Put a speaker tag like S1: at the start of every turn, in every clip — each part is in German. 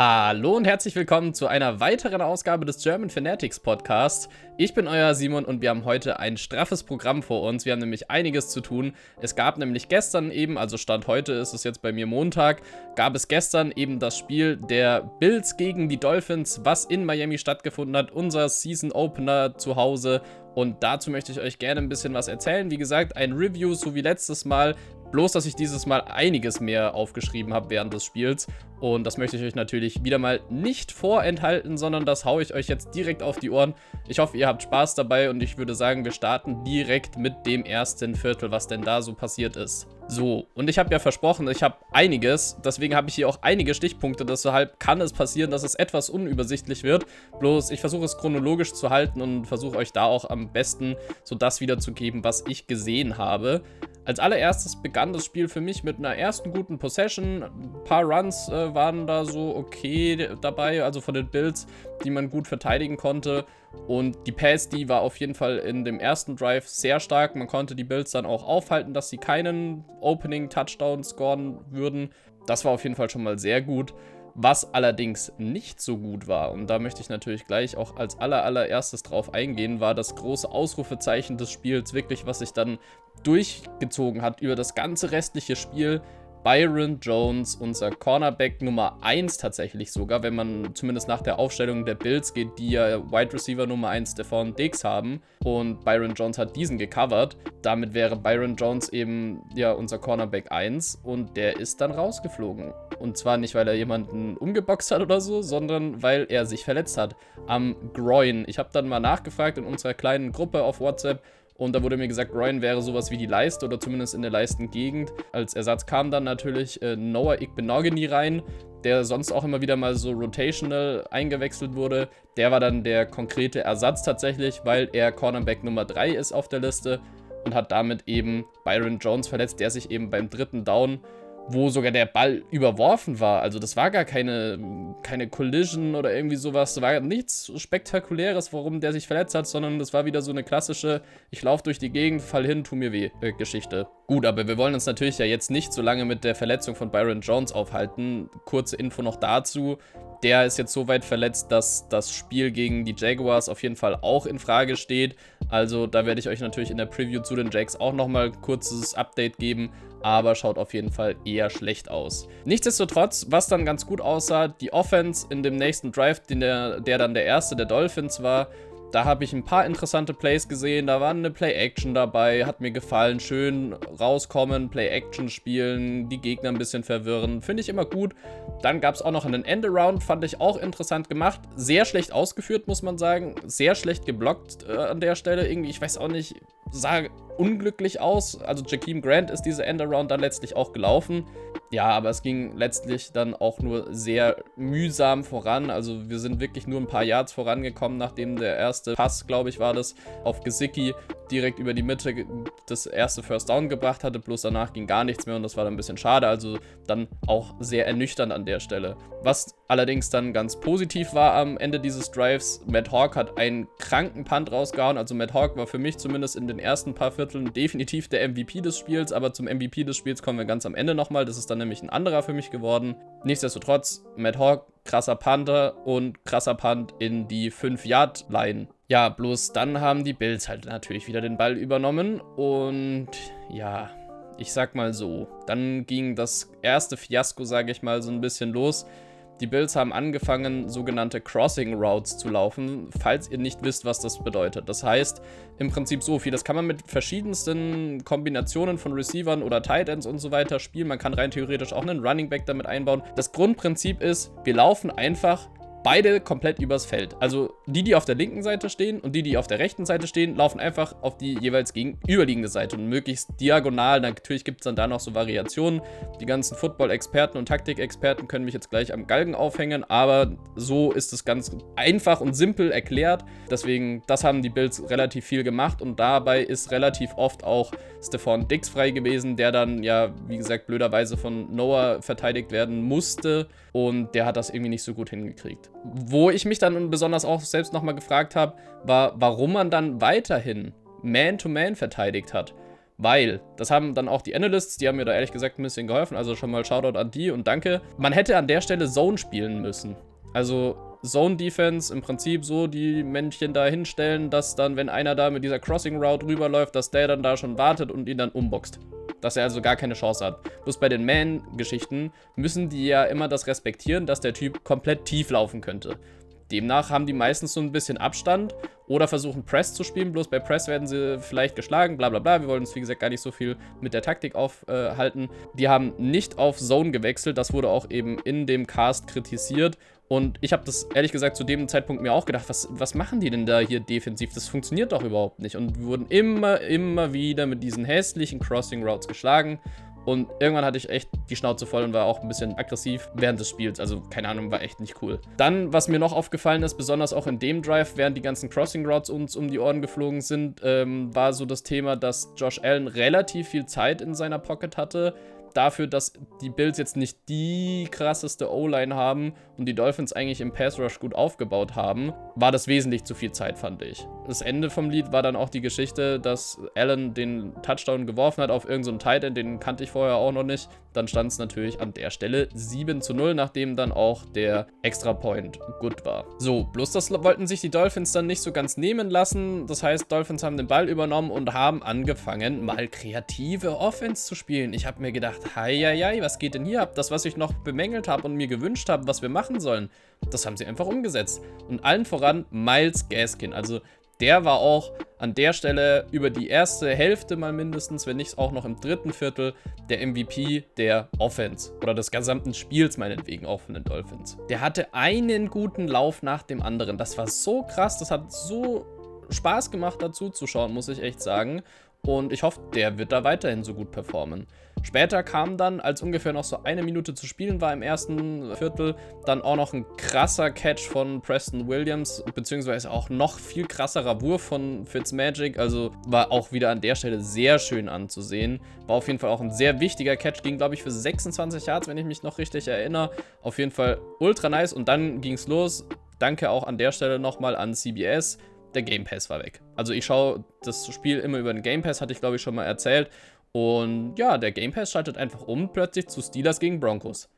S1: Hallo und herzlich willkommen zu einer weiteren Ausgabe des German Fanatics Podcasts. Ich bin euer Simon und wir haben heute ein straffes Programm vor uns. Wir haben nämlich einiges zu tun. Es gab nämlich gestern eben, also Stand heute ist es jetzt bei mir Montag, gab es gestern eben das Spiel der Bills gegen die Dolphins, was in Miami stattgefunden hat. Unser Season Opener zu Hause. Und dazu möchte ich euch gerne ein bisschen was erzählen. Wie gesagt, ein Review, so wie letztes Mal. Bloß, dass ich dieses Mal einiges mehr aufgeschrieben habe während des Spiels. Und das möchte ich euch natürlich wieder mal nicht vorenthalten, sondern das haue ich euch jetzt direkt auf die Ohren. Ich hoffe, ihr habt Spaß dabei und ich würde sagen, wir starten direkt mit dem ersten Viertel, was denn da so passiert ist. So, und ich habe ja versprochen, ich habe einiges, deswegen habe ich hier auch einige Stichpunkte, deshalb kann es passieren, dass es etwas unübersichtlich wird. Bloß ich versuche es chronologisch zu halten und versuche euch da auch am besten so das wiederzugeben, was ich gesehen habe. Als allererstes begann das Spiel für mich mit einer ersten guten Possession. Ein paar Runs äh, waren da so okay dabei, also von den Builds, die man gut verteidigen konnte. Und die Pass, die war auf jeden Fall in dem ersten Drive sehr stark. Man konnte die Builds dann auch aufhalten, dass sie keinen Opening-Touchdown scoren würden. Das war auf jeden Fall schon mal sehr gut. Was allerdings nicht so gut war, und da möchte ich natürlich gleich auch als aller, allererstes drauf eingehen, war das große Ausrufezeichen des Spiels, wirklich, was sich dann durchgezogen hat über das ganze restliche Spiel. Byron Jones, unser Cornerback Nummer 1 tatsächlich sogar, wenn man zumindest nach der Aufstellung der Bills geht, die ja Wide Receiver Nummer 1 Stefan Diggs haben und Byron Jones hat diesen gecovert. Damit wäre Byron Jones eben ja unser Cornerback 1 und der ist dann rausgeflogen. Und zwar nicht, weil er jemanden umgeboxt hat oder so, sondern weil er sich verletzt hat am Groin. Ich habe dann mal nachgefragt in unserer kleinen Gruppe auf WhatsApp, und da wurde mir gesagt, Ryan wäre sowas wie die Leiste oder zumindest in der Leistengegend. Als Ersatz kam dann natürlich äh, Noah Igbenogany rein, der sonst auch immer wieder mal so rotational eingewechselt wurde. Der war dann der konkrete Ersatz tatsächlich, weil er Cornerback Nummer 3 ist auf der Liste und hat damit eben Byron Jones verletzt, der sich eben beim dritten Down wo sogar der Ball überworfen war. Also das war gar keine, keine Collision oder irgendwie sowas. Das war nichts Spektakuläres, warum der sich verletzt hat, sondern das war wieder so eine klassische, ich laufe durch die Gegend, fall hin, tu mir weh äh, Geschichte. Gut, aber wir wollen uns natürlich ja jetzt nicht so lange mit der Verletzung von Byron Jones aufhalten. Kurze Info noch dazu. Der ist jetzt so weit verletzt, dass das Spiel gegen die Jaguars auf jeden Fall auch in Frage steht. Also da werde ich euch natürlich in der Preview zu den Jags auch nochmal kurzes Update geben, aber schaut auf jeden Fall eher schlecht aus. Nichtsdestotrotz, was dann ganz gut aussah, die Offense in dem nächsten Drive, der, der dann der erste der Dolphins war, da habe ich ein paar interessante Plays gesehen. Da war eine Play-Action dabei, hat mir gefallen. Schön rauskommen, Play-Action spielen, die Gegner ein bisschen verwirren. Finde ich immer gut. Dann gab es auch noch einen Endaround, fand ich auch interessant gemacht. Sehr schlecht ausgeführt, muss man sagen. Sehr schlecht geblockt äh, an der Stelle. Irgendwie, ich weiß auch nicht, sah unglücklich aus. Also Jakeem Grant ist diese Endaround dann letztlich auch gelaufen. Ja, aber es ging letztlich dann auch nur sehr mühsam voran. Also wir sind wirklich nur ein paar Yards vorangekommen, nachdem der erste Pass, glaube ich, war das, auf Gesicki direkt über die Mitte das erste First Down gebracht hatte. Bloß danach ging gar nichts mehr und das war dann ein bisschen schade. Also dann auch sehr ernüchternd an der Stelle. Was allerdings dann ganz positiv war am Ende dieses Drives, Matt Hawk hat einen kranken Punt rausgehauen. Also Matt Hawk war für mich zumindest in den ersten paar Vierteln definitiv der MVP des Spiels, aber zum MVP des Spiels kommen wir ganz am Ende nochmal. Das ist dann nämlich ein anderer für mich geworden. Nichtsdestotrotz, Matt Hawk, krasser Panther und krasser Punt in die 5-Yard-Line. Ja, bloß dann haben die Bills halt natürlich wieder den Ball übernommen und ja, ich sag mal so, dann ging das erste Fiasko, sage ich mal, so ein bisschen los. Die Bills haben angefangen, sogenannte Crossing Routes zu laufen, falls ihr nicht wisst, was das bedeutet. Das heißt im Prinzip so viel. Das kann man mit verschiedensten Kombinationen von Receivern oder Tight Ends und so weiter spielen. Man kann rein theoretisch auch einen Running Back damit einbauen. Das Grundprinzip ist, wir laufen einfach beide komplett übers Feld. Also die, die auf der linken Seite stehen und die, die auf der rechten Seite stehen, laufen einfach auf die jeweils gegenüberliegende Seite und möglichst diagonal. Natürlich gibt es dann da noch so Variationen. Die ganzen Football-Experten und Taktik-Experten können mich jetzt gleich am Galgen aufhängen, aber so ist es ganz einfach und simpel erklärt. Deswegen, das haben die Bills relativ viel gemacht und dabei ist relativ oft auch Stephon Dix frei gewesen, der dann ja, wie gesagt, blöderweise von Noah verteidigt werden musste und der hat das irgendwie nicht so gut hingekriegt. Wo ich mich dann besonders auch selbst nochmal gefragt habe, war, warum man dann weiterhin Man-to-Man -Man verteidigt hat. Weil, das haben dann auch die Analysts, die haben mir da ehrlich gesagt ein bisschen geholfen. Also schon mal Shoutout an die und danke. Man hätte an der Stelle Zone spielen müssen. Also Zone Defense im Prinzip so die Männchen da hinstellen, dass dann, wenn einer da mit dieser Crossing Route rüberläuft, dass der dann da schon wartet und ihn dann umboxt. Dass er also gar keine Chance hat. Bloß bei den Man-Geschichten müssen die ja immer das respektieren, dass der Typ komplett tief laufen könnte. Demnach haben die meistens so ein bisschen Abstand oder versuchen Press zu spielen, bloß bei Press werden sie vielleicht geschlagen, bla bla bla. Wir wollen uns wie gesagt gar nicht so viel mit der Taktik aufhalten. Äh, die haben nicht auf Zone gewechselt, das wurde auch eben in dem Cast kritisiert. Und ich habe das ehrlich gesagt zu dem Zeitpunkt mir auch gedacht, was, was machen die denn da hier defensiv? Das funktioniert doch überhaupt nicht. Und wir wurden immer, immer wieder mit diesen hässlichen Crossing Routes geschlagen. Und irgendwann hatte ich echt die Schnauze voll und war auch ein bisschen aggressiv während des Spiels. Also, keine Ahnung, war echt nicht cool. Dann, was mir noch aufgefallen ist, besonders auch in dem Drive, während die ganzen Crossing Routes uns um die Ohren geflogen sind, ähm, war so das Thema, dass Josh Allen relativ viel Zeit in seiner Pocket hatte dafür, dass die Bills jetzt nicht die krasseste O-Line haben und die Dolphins eigentlich im Pass Rush gut aufgebaut haben, war das wesentlich zu viel Zeit, fand ich. Das Ende vom Lied war dann auch die Geschichte, dass Allen den Touchdown geworfen hat auf irgendeinen so Tight End, den kannte ich vorher auch noch nicht. Dann stand es natürlich an der Stelle 7 zu 0, nachdem dann auch der Extra Point gut war. So, bloß das wollten sich die Dolphins dann nicht so ganz nehmen lassen. Das heißt, Dolphins haben den Ball übernommen und haben angefangen, mal kreative Offense zu spielen. Ich habe mir gedacht, Heieiei, was geht denn hier ab? Das, was ich noch bemängelt habe und mir gewünscht habe, was wir machen sollen, das haben sie einfach umgesetzt. Und allen voran Miles Gaskin. Also der war auch an der Stelle über die erste Hälfte mal mindestens, wenn nicht auch noch im dritten Viertel, der MVP der Offense oder des gesamten Spiels meinetwegen auch von den Dolphins. Der hatte einen guten Lauf nach dem anderen. Das war so krass, das hat so Spaß gemacht dazu zu schauen, muss ich echt sagen. Und ich hoffe, der wird da weiterhin so gut performen. Später kam dann, als ungefähr noch so eine Minute zu spielen war im ersten Viertel, dann auch noch ein krasser Catch von Preston Williams, beziehungsweise auch noch viel krasserer Wurf von Fitzmagic. Also war auch wieder an der Stelle sehr schön anzusehen. War auf jeden Fall auch ein sehr wichtiger Catch, ging glaube ich für 26 Yards, wenn ich mich noch richtig erinnere. Auf jeden Fall ultra nice und dann ging es los. Danke auch an der Stelle nochmal an CBS der Game Pass war weg. Also ich schaue das Spiel immer über den Game Pass, hatte ich glaube ich schon mal erzählt. Und ja, der Game Pass schaltet einfach um plötzlich zu Steelers gegen Broncos.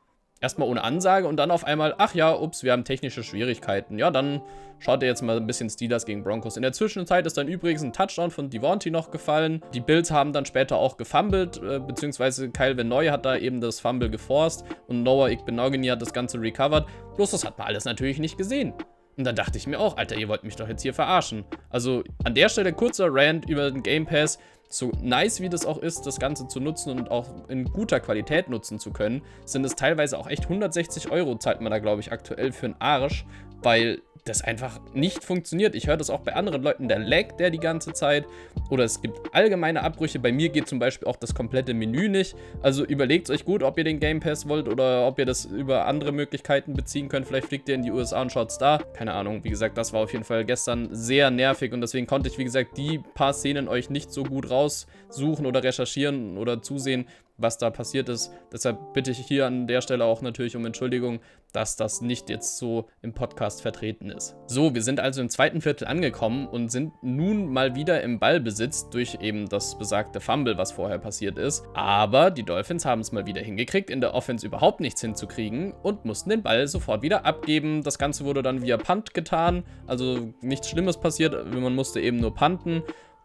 S1: Erstmal ohne Ansage und dann auf einmal, ach ja, ups, wir haben technische Schwierigkeiten. Ja, dann schaut ihr jetzt mal ein bisschen Steelers gegen Broncos. In der Zwischenzeit ist dann übrigens ein Touchdown von Devontae noch gefallen. Die Bills haben dann später auch gefumbled, äh, beziehungsweise Kyle Venoy hat da eben das Fumble geforst und Noah Igbenogany hat das Ganze recovered. Bloß das hat man alles natürlich nicht gesehen. Und dann dachte ich mir auch, Alter, ihr wollt mich doch jetzt hier verarschen. Also an der Stelle kurzer Rant über den Game Pass. So nice wie das auch ist, das Ganze zu nutzen und auch in guter Qualität nutzen zu können, sind es teilweise auch echt 160 Euro, zahlt man da, glaube ich, aktuell für einen Arsch, weil das einfach nicht funktioniert. Ich höre das auch bei anderen Leuten, der lag der die ganze Zeit oder es gibt allgemeine Abbrüche. Bei mir geht zum Beispiel auch das komplette Menü nicht. Also überlegt euch gut, ob ihr den Game Pass wollt oder ob ihr das über andere Möglichkeiten beziehen könnt. Vielleicht fliegt ihr in die USA und schaut's da. Keine Ahnung. Wie gesagt, das war auf jeden Fall gestern sehr nervig und deswegen konnte ich, wie gesagt, die paar Szenen euch nicht so gut raussuchen oder recherchieren oder zusehen, was da passiert ist. Deshalb bitte ich hier an der Stelle auch natürlich um Entschuldigung, dass das nicht jetzt so im Podcast vertreten ist. So, wir sind also im zweiten Viertel angekommen und sind nun mal wieder im Ballbesitz durch eben das besagte Fumble, was vorher passiert ist. Aber die Dolphins haben es mal wieder hingekriegt, in der Offense überhaupt nichts hinzukriegen und mussten den Ball sofort wieder abgeben. Das Ganze wurde dann via Punt getan, also nichts Schlimmes passiert, man musste eben nur punten.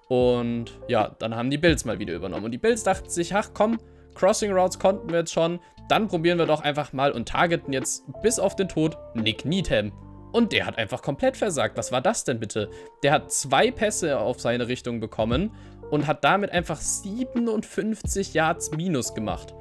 S1: Und ja, dann haben die Bills mal wieder übernommen. Und die Bills dachten sich, ach komm, Crossing Routes konnten wir jetzt schon. Dann probieren wir doch einfach mal und targeten jetzt bis auf den Tod Nick Needham. Und der hat einfach komplett versagt. Was war das denn bitte? Der hat zwei Pässe auf seine Richtung bekommen und hat damit einfach 57 Yards Minus gemacht.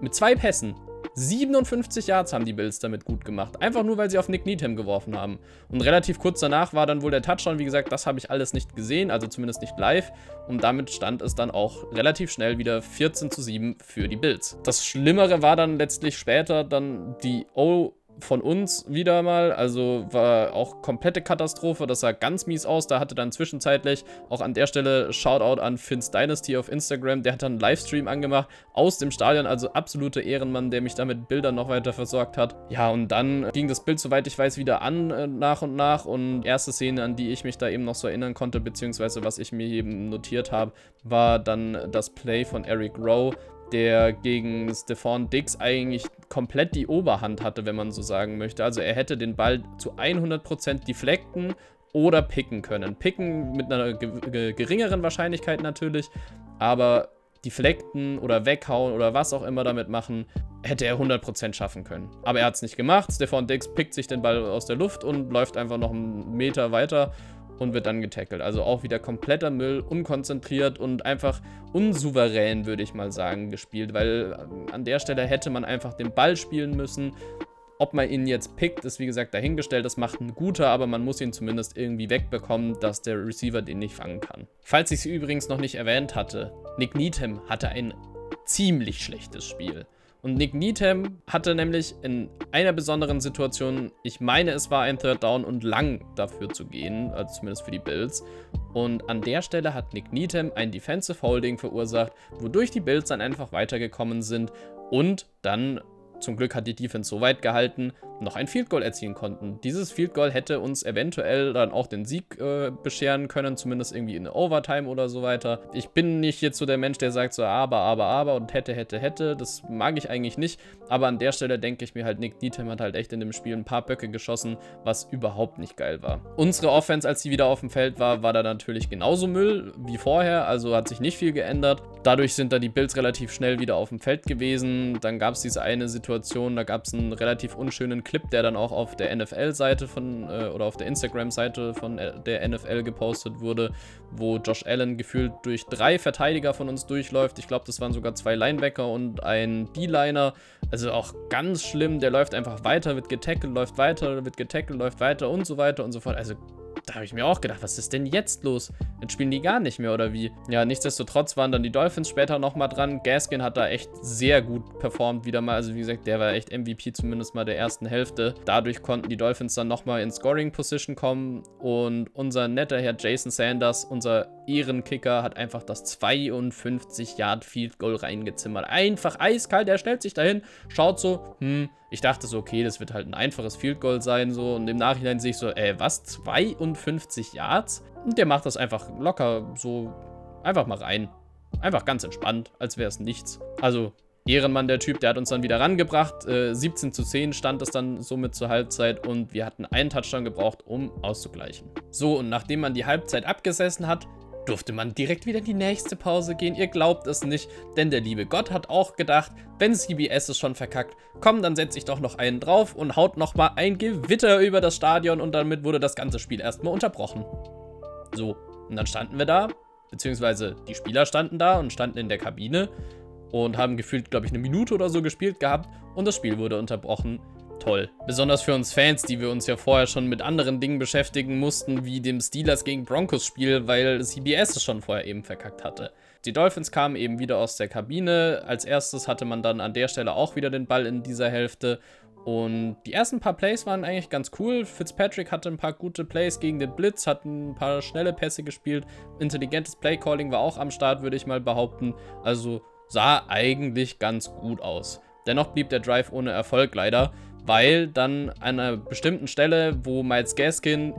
S1: Mit zwei Pässen. 57 Yards haben die Bills damit gut gemacht. Einfach nur, weil sie auf Nick Needham geworfen haben. Und relativ kurz danach war dann wohl der Touchdown. Wie gesagt, das habe ich alles nicht gesehen, also zumindest nicht live. Und damit stand es dann auch relativ schnell wieder 14 zu 7 für die Bills. Das Schlimmere war dann letztlich später dann die O von uns wieder mal. Also war auch komplette Katastrophe. Das sah ganz mies aus. Da hatte dann zwischenzeitlich auch an der Stelle Shoutout an Finns Dynasty auf Instagram. Der hat dann einen Livestream angemacht aus dem Stadion. Also absolute Ehrenmann, der mich da mit Bildern noch weiter versorgt hat. Ja, und dann ging das Bild, soweit ich weiß, wieder an äh, nach und nach. Und erste Szene, an die ich mich da eben noch so erinnern konnte, beziehungsweise was ich mir eben notiert habe, war dann das Play von Eric Rowe der gegen Stefan Dix eigentlich komplett die Oberhand hatte, wenn man so sagen möchte. Also er hätte den Ball zu 100% deflekten oder picken können. Picken mit einer geringeren Wahrscheinlichkeit natürlich, aber deflekten oder weghauen oder was auch immer damit machen, hätte er 100% schaffen können. Aber er hat es nicht gemacht. Stefan Dix pickt sich den Ball aus der Luft und läuft einfach noch einen Meter weiter und wird dann getackelt. Also auch wieder kompletter Müll, unkonzentriert und einfach unsouverän, würde ich mal sagen, gespielt, weil ähm, an der Stelle hätte man einfach den Ball spielen müssen. Ob man ihn jetzt pickt, ist wie gesagt dahingestellt. Das macht ein guter, aber man muss ihn zumindest irgendwie wegbekommen, dass der Receiver den nicht fangen kann. Falls ich es übrigens noch nicht erwähnt hatte, Nick Needham hatte ein ziemlich schlechtes Spiel. Und Nick Needham hatte nämlich in einer besonderen Situation, ich meine, es war ein Third Down und lang dafür zu gehen, also zumindest für die Bills. Und an der Stelle hat Nick Needham ein Defensive Holding verursacht, wodurch die Bills dann einfach weitergekommen sind und dann zum Glück hat die Defense so weit gehalten, noch ein Field Goal erzielen konnten. Dieses Field Goal hätte uns eventuell dann auch den Sieg äh, bescheren können, zumindest irgendwie in Overtime oder so weiter. Ich bin nicht jetzt so der Mensch, der sagt so aber, aber, aber und hätte, hätte, hätte. Das mag ich eigentlich nicht. Aber an der Stelle denke ich mir halt, Nick Needham hat halt echt in dem Spiel ein paar Böcke geschossen, was überhaupt nicht geil war. Unsere Offense, als sie wieder auf dem Feld war, war da natürlich genauso Müll wie vorher, also hat sich nicht viel geändert. Dadurch sind da die Bills relativ schnell wieder auf dem Feld gewesen. Dann gab es diese eine Situation, da gab es einen relativ unschönen Clip, der dann auch auf der NFL-Seite von äh, oder auf der Instagram-Seite von äh, der NFL gepostet wurde, wo Josh Allen gefühlt durch drei Verteidiger von uns durchläuft. Ich glaube, das waren sogar zwei Linebacker und ein D-Liner. Also auch ganz schlimm. Der läuft einfach weiter, wird getackelt, läuft weiter, wird getackelt, läuft weiter und so weiter und so fort. Also da habe ich mir auch gedacht, was ist denn jetzt los? Jetzt spielen die gar nicht mehr oder wie? Ja, nichtsdestotrotz waren dann die Dolphins später nochmal dran. Gaskin hat da echt sehr gut performt wieder mal. Also wie gesagt, der war echt MVP zumindest mal der ersten Hälfte. Dadurch konnten die Dolphins dann nochmal in Scoring Position kommen und unser netter Herr Jason Sanders, unser Ehrenkicker, hat einfach das 52 Yard Field Goal reingezimmert. Einfach eiskalt, der stellt sich dahin, schaut so, hm, ich dachte so, okay, das wird halt ein einfaches Field Goal sein, so. Und im Nachhinein sehe ich so, ey, was? 52 Yards? Und der macht das einfach locker, so einfach mal rein. Einfach ganz entspannt, als wäre es nichts. Also, Ehrenmann, der Typ, der hat uns dann wieder rangebracht. Äh, 17 zu 10 stand es dann somit zur Halbzeit und wir hatten einen Touchdown gebraucht, um auszugleichen. So, und nachdem man die Halbzeit abgesessen hat, durfte man direkt wieder in die nächste Pause gehen. Ihr glaubt es nicht, denn der liebe Gott hat auch gedacht, wenn CBS es schon verkackt, komm, dann setze ich doch noch einen drauf und haut nochmal ein Gewitter über das Stadion und damit wurde das ganze Spiel erstmal unterbrochen. So, und dann standen wir da, beziehungsweise die Spieler standen da und standen in der Kabine und haben gefühlt, glaube ich, eine Minute oder so gespielt gehabt und das Spiel wurde unterbrochen toll. Besonders für uns Fans, die wir uns ja vorher schon mit anderen Dingen beschäftigen mussten, wie dem Steelers gegen Broncos Spiel, weil CBS es schon vorher eben verkackt hatte. Die Dolphins kamen eben wieder aus der Kabine. Als erstes hatte man dann an der Stelle auch wieder den Ball in dieser Hälfte. Und die ersten paar Plays waren eigentlich ganz cool. Fitzpatrick hatte ein paar gute Plays gegen den Blitz, hat ein paar schnelle Pässe gespielt. Intelligentes Playcalling war auch am Start, würde ich mal behaupten. Also sah eigentlich ganz gut aus. Dennoch blieb der Drive ohne Erfolg leider weil dann an einer bestimmten Stelle, wo Miles Gaskin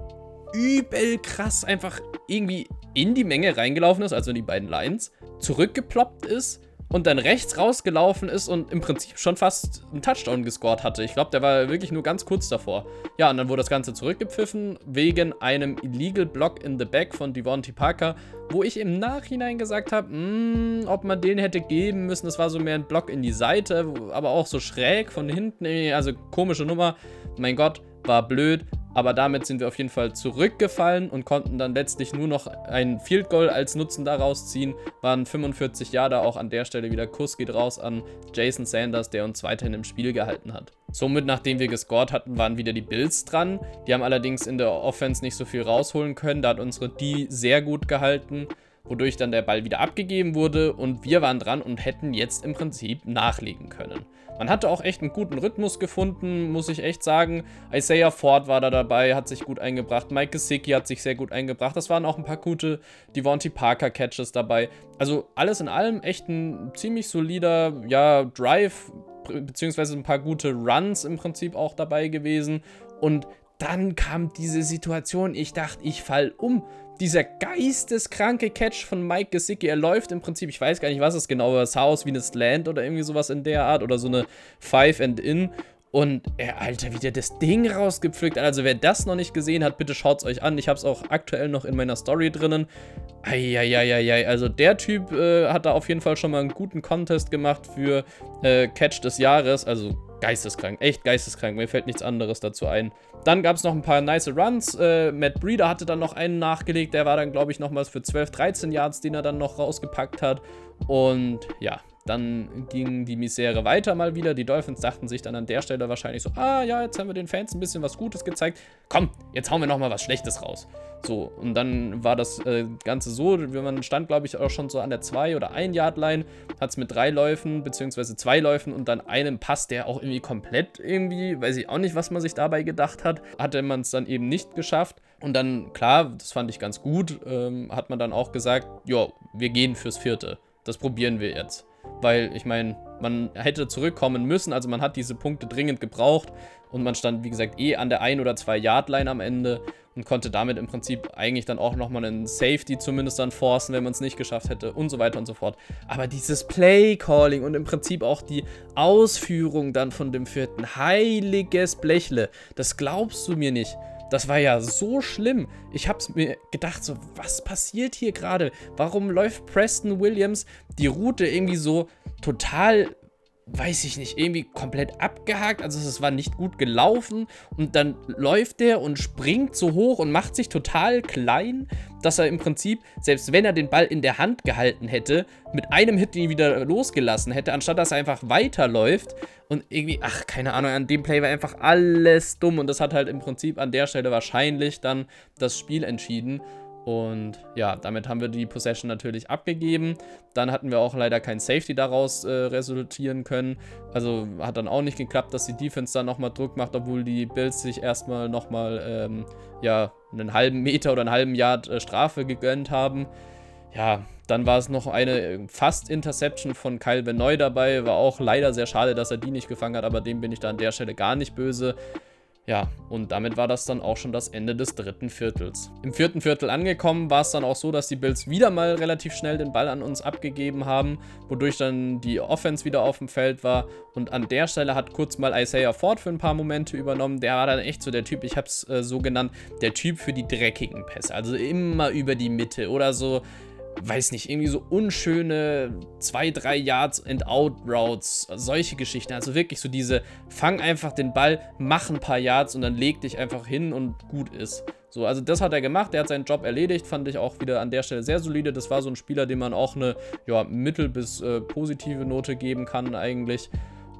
S1: übel krass einfach irgendwie in die Menge reingelaufen ist, also in die beiden Lines, zurückgeploppt ist und dann rechts rausgelaufen ist und im Prinzip schon fast einen Touchdown gescored hatte. Ich glaube, der war wirklich nur ganz kurz davor. Ja, und dann wurde das Ganze zurückgepfiffen wegen einem Illegal Block in the Back von Devontae Parker, wo ich im Nachhinein gesagt habe, hm, ob man den hätte geben müssen. Das war so mehr ein Block in die Seite, aber auch so schräg von hinten. Also komische Nummer. Mein Gott, war blöd. Aber damit sind wir auf jeden Fall zurückgefallen und konnten dann letztlich nur noch ein Field Goal als Nutzen daraus ziehen. Waren 45 Jahre auch an der Stelle wieder Kuss geht raus an Jason Sanders, der uns weiterhin im Spiel gehalten hat. Somit, nachdem wir gescored hatten, waren wieder die Bills dran. Die haben allerdings in der Offense nicht so viel rausholen können. Da hat unsere D sehr gut gehalten. Wodurch dann der Ball wieder abgegeben wurde und wir waren dran und hätten jetzt im Prinzip nachlegen können. Man hatte auch echt einen guten Rhythmus gefunden, muss ich echt sagen. Isaiah Ford war da dabei, hat sich gut eingebracht. Mike Gesicki hat sich sehr gut eingebracht. Das waren auch ein paar gute Devontae Parker Catches dabei. Also alles in allem echt ein ziemlich solider, ja, Drive, beziehungsweise ein paar gute Runs im Prinzip auch dabei gewesen. Und dann kam diese Situation, ich dachte, ich fall um dieser geisteskranke Catch von Mike Gesicki, er läuft im Prinzip, ich weiß gar nicht, was es genau war, es sah aus wie eine Slant oder irgendwie sowas in der Art oder so eine Five and In. Und er, Alter, wie der das Ding rausgepflückt hat. Also wer das noch nicht gesehen hat, bitte schaut es euch an. Ich habe es auch aktuell noch in meiner Story drinnen. Eieieiei, also der Typ äh, hat da auf jeden Fall schon mal einen guten Contest gemacht für äh, Catch des Jahres. Also geisteskrank, echt geisteskrank. Mir fällt nichts anderes dazu ein. Dann gab es noch ein paar nice Runs. Äh, Matt Breeder hatte dann noch einen nachgelegt. Der war dann, glaube ich, nochmals für 12, 13 Yards, den er dann noch rausgepackt hat. Und ja, dann ging die Misere weiter mal wieder. Die Dolphins dachten sich dann an der Stelle wahrscheinlich so, ah ja, jetzt haben wir den Fans ein bisschen was Gutes gezeigt. Komm, jetzt hauen wir nochmal was Schlechtes raus. So, und dann war das äh, Ganze so, man stand, glaube ich, auch schon so an der 2- oder 1-Yard-Line, hat es mit drei Läufen, beziehungsweise zwei Läufen und dann einem Pass, der auch irgendwie komplett irgendwie, weiß ich auch nicht, was man sich dabei gedacht hat, hatte man es dann eben nicht geschafft. Und dann, klar, das fand ich ganz gut, ähm, hat man dann auch gesagt, ja, wir gehen fürs Vierte. Das probieren wir jetzt weil ich meine, man hätte zurückkommen müssen, also man hat diese Punkte dringend gebraucht und man stand, wie gesagt, eh an der 1 oder 2 Yard Line am Ende und konnte damit im Prinzip eigentlich dann auch nochmal einen Safety zumindest dann forcen, wenn man es nicht geschafft hätte und so weiter und so fort. Aber dieses Play-Calling und im Prinzip auch die Ausführung dann von dem vierten, heiliges Blechle, das glaubst du mir nicht. Das war ja so schlimm. Ich hab's mir gedacht, so, was passiert hier gerade? Warum läuft Preston Williams die Route irgendwie so total weiß ich nicht, irgendwie komplett abgehakt. Also es war nicht gut gelaufen. Und dann läuft der und springt so hoch und macht sich total klein, dass er im Prinzip, selbst wenn er den Ball in der Hand gehalten hätte, mit einem Hit ihn wieder losgelassen hätte, anstatt dass er einfach weiterläuft. Und irgendwie, ach, keine Ahnung, an dem Play war einfach alles dumm. Und das hat halt im Prinzip an der Stelle wahrscheinlich dann das Spiel entschieden. Und ja, damit haben wir die Possession natürlich abgegeben. Dann hatten wir auch leider kein Safety daraus äh, resultieren können. Also hat dann auch nicht geklappt, dass die Defense dann nochmal Druck macht, obwohl die Bills sich erstmal nochmal ähm, ja, einen halben Meter oder einen halben Yard äh, Strafe gegönnt haben. Ja, dann war es noch eine äh, fast Interception von Kyle Benoit dabei. War auch leider sehr schade, dass er die nicht gefangen hat, aber dem bin ich da an der Stelle gar nicht böse. Ja, und damit war das dann auch schon das Ende des dritten Viertels. Im vierten Viertel angekommen war es dann auch so, dass die Bills wieder mal relativ schnell den Ball an uns abgegeben haben, wodurch dann die Offense wieder auf dem Feld war. Und an der Stelle hat kurz mal Isaiah Ford für ein paar Momente übernommen. Der war dann echt so der Typ, ich habe es äh, so genannt, der Typ für die dreckigen Pässe. Also immer über die Mitte oder so weiß nicht, irgendwie so unschöne 2, 3 Yards and Out Routes, solche Geschichten. Also wirklich so diese, fang einfach den Ball, mach ein paar Yards und dann leg dich einfach hin und gut ist. So, also das hat er gemacht, der hat seinen Job erledigt, fand ich auch wieder an der Stelle sehr solide. Das war so ein Spieler, dem man auch eine ja, mittel- bis äh, positive Note geben kann eigentlich.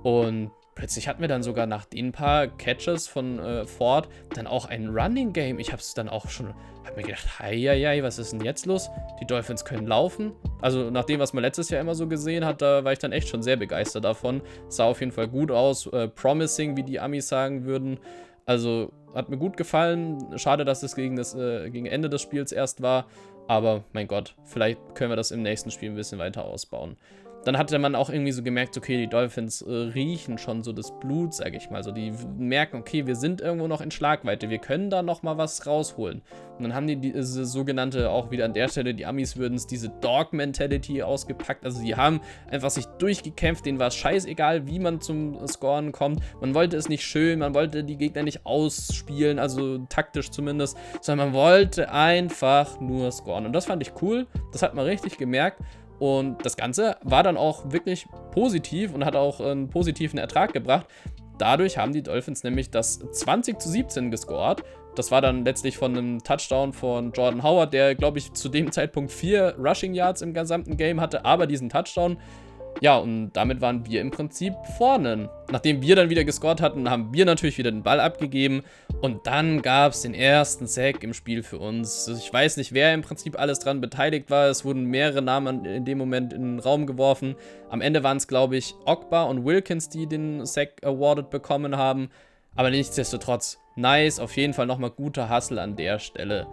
S1: Und plötzlich hatten wir dann sogar nach den paar Catches von äh, Ford dann auch ein Running Game. Ich habe es dann auch schon, habe mir gedacht, hei, was ist denn jetzt los? Die Dolphins können laufen. Also nach dem, was man letztes Jahr immer so gesehen hat, da war ich dann echt schon sehr begeistert davon. Sah auf jeden Fall gut aus, äh, promising, wie die Amis sagen würden. Also hat mir gut gefallen. Schade, dass es gegen das äh, gegen Ende des Spiels erst war. Aber mein Gott, vielleicht können wir das im nächsten Spiel ein bisschen weiter ausbauen dann hatte man auch irgendwie so gemerkt, okay, die Dolphins äh, riechen schon so das Blut, sag ich mal. So, die merken, okay, wir sind irgendwo noch in Schlagweite, wir können da noch mal was rausholen. Und dann haben die diese sogenannte, auch wieder an der Stelle, die Amis würden es diese Dog-Mentality ausgepackt. Also die haben einfach sich durchgekämpft, denen war es scheißegal, wie man zum Scoren kommt. Man wollte es nicht schön, man wollte die Gegner nicht ausspielen, also taktisch zumindest, sondern man wollte einfach nur scoren. Und das fand ich cool, das hat man richtig gemerkt. Und das Ganze war dann auch wirklich positiv und hat auch einen positiven Ertrag gebracht. Dadurch haben die Dolphins nämlich das 20 zu 17 gescored. Das war dann letztlich von einem Touchdown von Jordan Howard, der, glaube ich, zu dem Zeitpunkt vier Rushing Yards im gesamten Game hatte, aber diesen Touchdown. Ja, und damit waren wir im Prinzip vorne. Nachdem wir dann wieder gescored hatten, haben wir natürlich wieder den Ball abgegeben. Und dann gab es den ersten Sack im Spiel für uns. Ich weiß nicht, wer im Prinzip alles dran beteiligt war. Es wurden mehrere Namen in dem Moment in den Raum geworfen. Am Ende waren es, glaube ich, Ogba und Wilkins, die den Sack awarded bekommen haben. Aber nichtsdestotrotz, nice. Auf jeden Fall nochmal guter Hustle an der Stelle.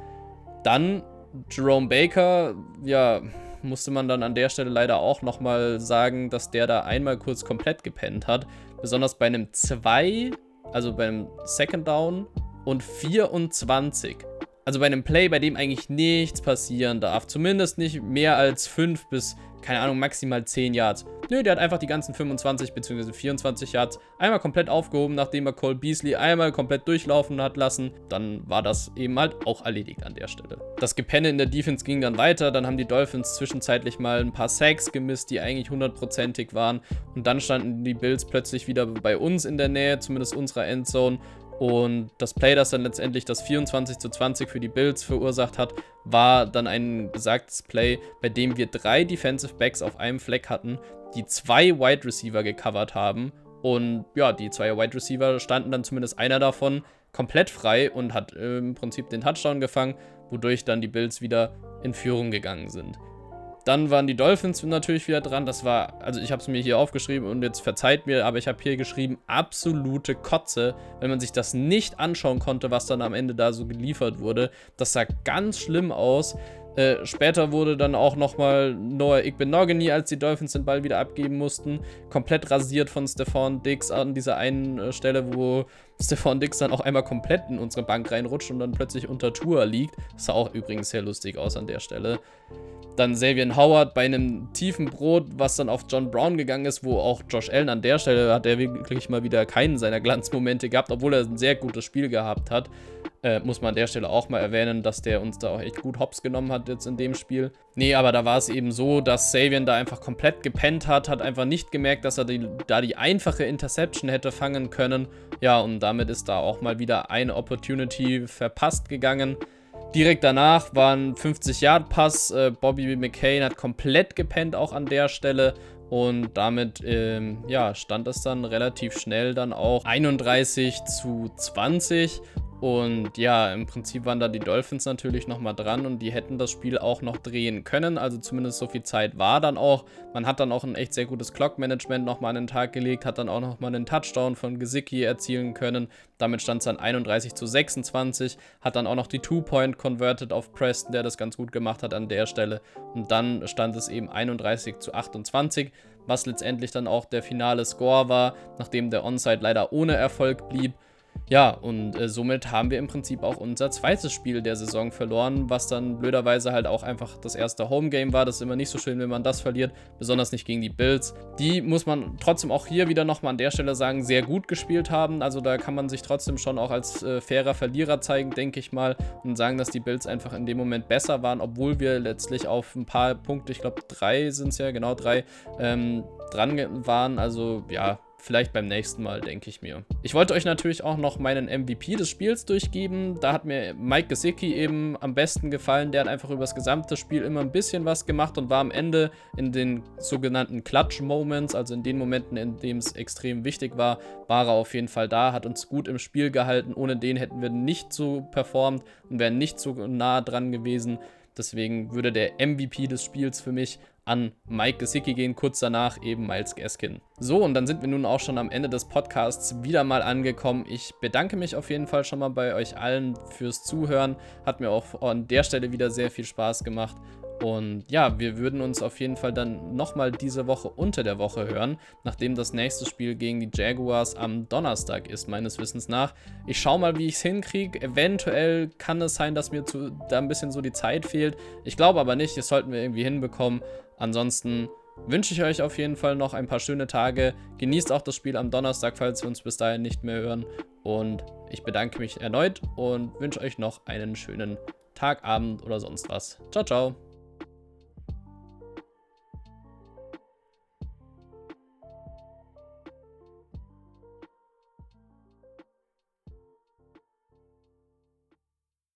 S1: Dann Jerome Baker, ja, musste man dann an der Stelle leider auch nochmal sagen, dass der da einmal kurz komplett gepennt hat. Besonders bei einem 2, also bei einem Second Down und 24. Also bei einem Play, bei dem eigentlich nichts passieren darf. Zumindest nicht mehr als 5 bis keine Ahnung, maximal 10 Yards. Nö, der hat einfach die ganzen 25 bzw. 24 Yards einmal komplett aufgehoben, nachdem er Cole Beasley einmal komplett durchlaufen hat lassen. Dann war das eben halt auch erledigt an der Stelle. Das Gepenne in der Defense ging dann weiter. Dann haben die Dolphins zwischenzeitlich mal ein paar Sacks gemisst, die eigentlich hundertprozentig waren. Und dann standen die Bills plötzlich wieder bei uns in der Nähe, zumindest unserer Endzone. Und das Play, das dann letztendlich das 24 zu 20 für die Bills verursacht hat, war dann ein besagtes Play, bei dem wir drei Defensive Backs auf einem Fleck hatten, die zwei Wide Receiver gecovert haben. Und ja, die zwei Wide Receiver standen dann zumindest einer davon komplett frei und hat im Prinzip den Touchdown gefangen, wodurch dann die Bills wieder in Führung gegangen sind. Dann waren die Dolphins natürlich wieder dran. Das war, also ich habe es mir hier aufgeschrieben und jetzt verzeiht mir, aber ich habe hier geschrieben, absolute Kotze, wenn man sich das nicht anschauen konnte, was dann am Ende da so geliefert wurde. Das sah ganz schlimm aus. Äh, später wurde dann auch nochmal Noah Igbenogany, als die Dolphins den Ball wieder abgeben mussten, komplett rasiert von Stefan Dix an dieser einen äh, Stelle, wo Stefan Dix dann auch einmal komplett in unsere Bank reinrutscht und dann plötzlich unter Tour liegt. Das sah auch übrigens sehr lustig aus an der Stelle. Dann Xavier Howard bei einem tiefen Brot, was dann auf John Brown gegangen ist, wo auch Josh Allen an der Stelle hat er wirklich mal wieder keinen seiner Glanzmomente gehabt, obwohl er ein sehr gutes Spiel gehabt hat. Äh, muss man an der Stelle auch mal erwähnen, dass der uns da auch echt gut hops genommen hat jetzt in dem Spiel. Nee, aber da war es eben so, dass Savian da einfach komplett gepennt hat, hat einfach nicht gemerkt, dass er die, da die einfache Interception hätte fangen können. Ja, und damit ist da auch mal wieder eine Opportunity verpasst gegangen. Direkt danach war ein 50-Yard-Pass. Äh, Bobby McCain hat komplett gepennt, auch an der Stelle. Und damit ähm, ja, stand es dann relativ schnell dann auch 31 zu 20. Und ja, im Prinzip waren da die Dolphins natürlich nochmal dran und die hätten das Spiel auch noch drehen können. Also zumindest so viel Zeit war dann auch. Man hat dann auch ein echt sehr gutes Clock-Management nochmal an den Tag gelegt, hat dann auch nochmal einen Touchdown von Gesicki erzielen können. Damit stand es dann 31 zu 26, hat dann auch noch die Two-Point converted auf Preston, der das ganz gut gemacht hat an der Stelle. Und dann stand es eben 31 zu 28, was letztendlich dann auch der finale Score war, nachdem der Onside leider ohne Erfolg blieb. Ja, und äh, somit haben wir im Prinzip auch unser zweites Spiel der Saison verloren, was dann blöderweise halt auch einfach das erste Homegame war. Das ist immer nicht so schön, wenn man das verliert, besonders nicht gegen die Bills. Die muss man trotzdem auch hier wieder nochmal an der Stelle sagen, sehr gut gespielt haben. Also da kann man sich trotzdem schon auch als äh, fairer Verlierer zeigen, denke ich mal, und sagen, dass die Bills einfach in dem Moment besser waren, obwohl wir letztlich auf ein paar Punkte, ich glaube drei sind es ja, genau drei, ähm, dran waren. Also ja, Vielleicht beim nächsten Mal, denke ich mir. Ich wollte euch natürlich auch noch meinen MVP des Spiels durchgeben. Da hat mir Mike Gesicki eben am besten gefallen. Der hat einfach über das gesamte Spiel immer ein bisschen was gemacht und war am Ende in den sogenannten Clutch-Moments, also in den Momenten, in denen es extrem wichtig war, war er auf jeden Fall da, hat uns gut im Spiel gehalten. Ohne den hätten wir nicht so performt und wären nicht so nah dran gewesen. Deswegen würde der MVP des Spiels für mich an Mike Gesicki gehen, kurz danach eben Miles Gaskin. So, und dann sind wir nun auch schon am Ende des Podcasts wieder mal angekommen. Ich bedanke mich auf jeden Fall schon mal bei euch allen fürs Zuhören. Hat mir auch an der Stelle wieder sehr viel Spaß gemacht. Und ja, wir würden uns auf jeden Fall dann nochmal diese Woche unter der Woche hören, nachdem das nächste Spiel gegen die Jaguars am Donnerstag ist, meines Wissens nach. Ich schaue mal, wie ich es hinkriege. Eventuell kann es sein, dass mir zu, da ein bisschen so die Zeit fehlt. Ich glaube aber nicht, das sollten wir irgendwie hinbekommen. Ansonsten wünsche ich euch auf jeden Fall noch ein paar schöne Tage. Genießt auch das Spiel am Donnerstag, falls wir uns bis dahin nicht mehr hören. Und ich bedanke mich erneut und wünsche euch noch einen schönen Tag, Abend oder sonst was. Ciao, ciao.